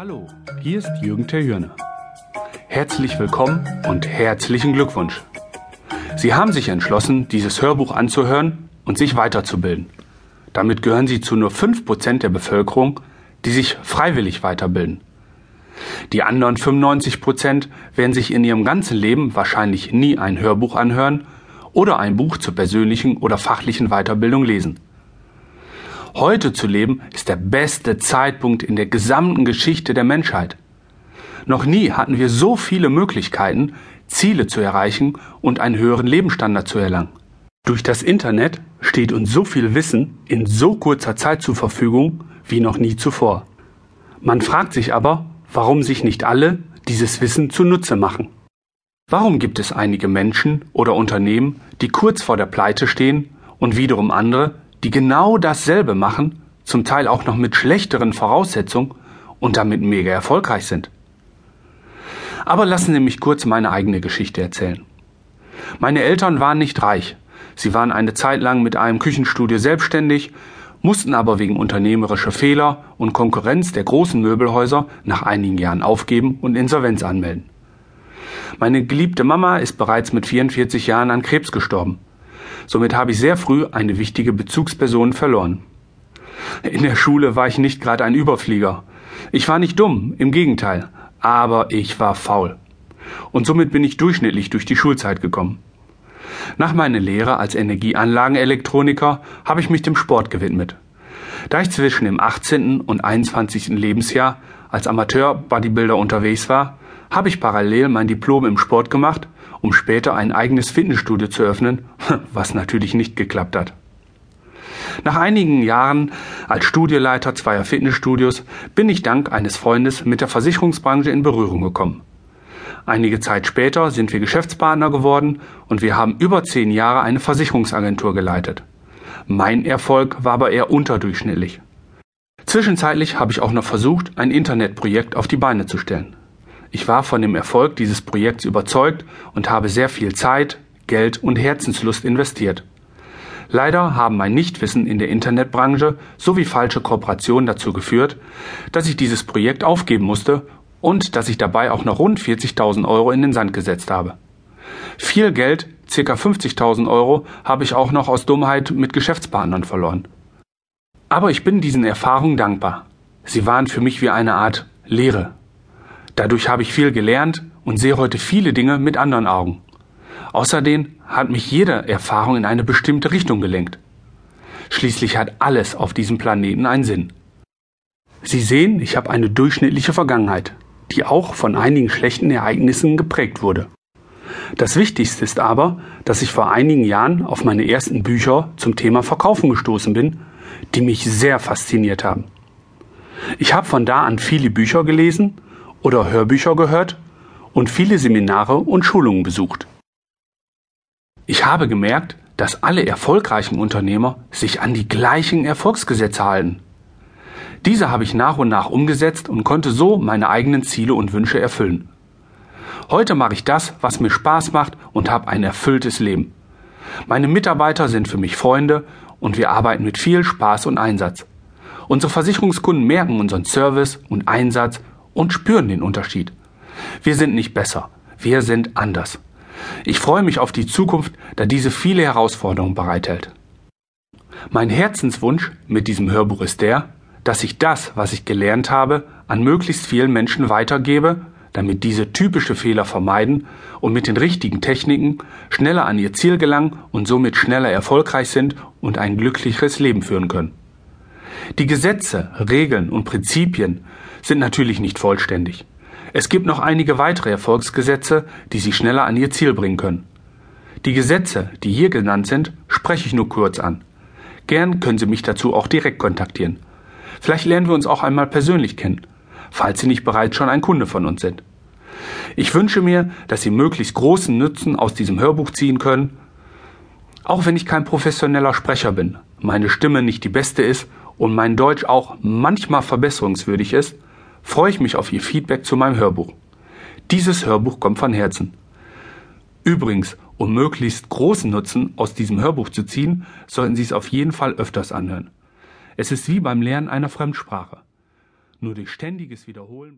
Hallo, hier ist Jürgen Terhürner. Herzlich willkommen und herzlichen Glückwunsch. Sie haben sich entschlossen, dieses Hörbuch anzuhören und sich weiterzubilden. Damit gehören Sie zu nur 5% der Bevölkerung, die sich freiwillig weiterbilden. Die anderen 95% werden sich in ihrem ganzen Leben wahrscheinlich nie ein Hörbuch anhören oder ein Buch zur persönlichen oder fachlichen Weiterbildung lesen. Heute zu leben ist der beste Zeitpunkt in der gesamten Geschichte der Menschheit. Noch nie hatten wir so viele Möglichkeiten, Ziele zu erreichen und einen höheren Lebensstandard zu erlangen. Durch das Internet steht uns so viel Wissen in so kurzer Zeit zur Verfügung wie noch nie zuvor. Man fragt sich aber, warum sich nicht alle dieses Wissen zunutze machen. Warum gibt es einige Menschen oder Unternehmen, die kurz vor der Pleite stehen und wiederum andere, die genau dasselbe machen, zum Teil auch noch mit schlechteren Voraussetzungen und damit mega erfolgreich sind? Aber lassen Sie mich kurz meine eigene Geschichte erzählen. Meine Eltern waren nicht reich. Sie waren eine Zeit lang mit einem Küchenstudio selbstständig, mussten aber wegen unternehmerischer Fehler und Konkurrenz der großen Möbelhäuser nach einigen Jahren aufgeben und Insolvenz anmelden. Meine geliebte Mama ist bereits mit 44 Jahren an Krebs gestorben. Somit habe ich sehr früh eine wichtige Bezugsperson verloren. In der Schule war ich nicht gerade ein Überflieger. Ich war nicht dumm, im Gegenteil, aber ich war faul. Und somit bin ich durchschnittlich durch die Schulzeit gekommen. Nach meiner Lehre als Energieanlagenelektroniker habe ich mich dem Sport gewidmet. Da ich zwischen dem 18. und 21. Lebensjahr als Amateur-Bodybuilder unterwegs war, habe ich parallel mein Diplom im Sport gemacht, um später ein eigenes Fitnessstudio zu öffnen, was natürlich nicht geklappt hat. Nach einigen Jahren als Studieleiter zweier Fitnessstudios bin ich dank eines Freundes mit der Versicherungsbranche in Berührung gekommen. Einige Zeit später sind wir Geschäftspartner geworden und wir haben über zehn Jahre eine Versicherungsagentur geleitet. Mein Erfolg war aber eher unterdurchschnittlich. Zwischenzeitlich habe ich auch noch versucht, ein Internetprojekt auf die Beine zu stellen. Ich war von dem Erfolg dieses Projekts überzeugt und habe sehr viel Zeit, Geld und Herzenslust investiert. Leider haben mein Nichtwissen in der Internetbranche sowie falsche Kooperationen dazu geführt, dass ich dieses Projekt aufgeben musste und dass ich dabei auch noch rund 40.000 Euro in den Sand gesetzt habe. Viel Geld, ca. 50.000 Euro, habe ich auch noch aus Dummheit mit Geschäftspartnern verloren. Aber ich bin diesen Erfahrungen dankbar. Sie waren für mich wie eine Art Lehre. Dadurch habe ich viel gelernt und sehe heute viele Dinge mit anderen Augen. Außerdem hat mich jede Erfahrung in eine bestimmte Richtung gelenkt. Schließlich hat alles auf diesem Planeten einen Sinn. Sie sehen, ich habe eine durchschnittliche Vergangenheit die auch von einigen schlechten Ereignissen geprägt wurde. Das Wichtigste ist aber, dass ich vor einigen Jahren auf meine ersten Bücher zum Thema Verkaufen gestoßen bin, die mich sehr fasziniert haben. Ich habe von da an viele Bücher gelesen oder Hörbücher gehört und viele Seminare und Schulungen besucht. Ich habe gemerkt, dass alle erfolgreichen Unternehmer sich an die gleichen Erfolgsgesetze halten. Diese habe ich nach und nach umgesetzt und konnte so meine eigenen Ziele und Wünsche erfüllen. Heute mache ich das, was mir Spaß macht und habe ein erfülltes Leben. Meine Mitarbeiter sind für mich Freunde und wir arbeiten mit viel Spaß und Einsatz. Unsere Versicherungskunden merken unseren Service und Einsatz und spüren den Unterschied. Wir sind nicht besser, wir sind anders. Ich freue mich auf die Zukunft, da diese viele Herausforderungen bereithält. Mein Herzenswunsch mit diesem Hörbuch ist der, dass ich das, was ich gelernt habe, an möglichst vielen Menschen weitergebe, damit diese typische Fehler vermeiden und mit den richtigen Techniken schneller an ihr Ziel gelangen und somit schneller erfolgreich sind und ein glücklicheres Leben führen können. Die Gesetze, Regeln und Prinzipien sind natürlich nicht vollständig. Es gibt noch einige weitere Erfolgsgesetze, die Sie schneller an Ihr Ziel bringen können. Die Gesetze, die hier genannt sind, spreche ich nur kurz an. Gern können Sie mich dazu auch direkt kontaktieren. Vielleicht lernen wir uns auch einmal persönlich kennen, falls Sie nicht bereits schon ein Kunde von uns sind. Ich wünsche mir, dass Sie möglichst großen Nutzen aus diesem Hörbuch ziehen können. Auch wenn ich kein professioneller Sprecher bin, meine Stimme nicht die beste ist und mein Deutsch auch manchmal verbesserungswürdig ist, freue ich mich auf Ihr Feedback zu meinem Hörbuch. Dieses Hörbuch kommt von Herzen. Übrigens, um möglichst großen Nutzen aus diesem Hörbuch zu ziehen, sollten Sie es auf jeden Fall öfters anhören. Es ist wie beim Lernen einer Fremdsprache. Nur durch ständiges Wiederholen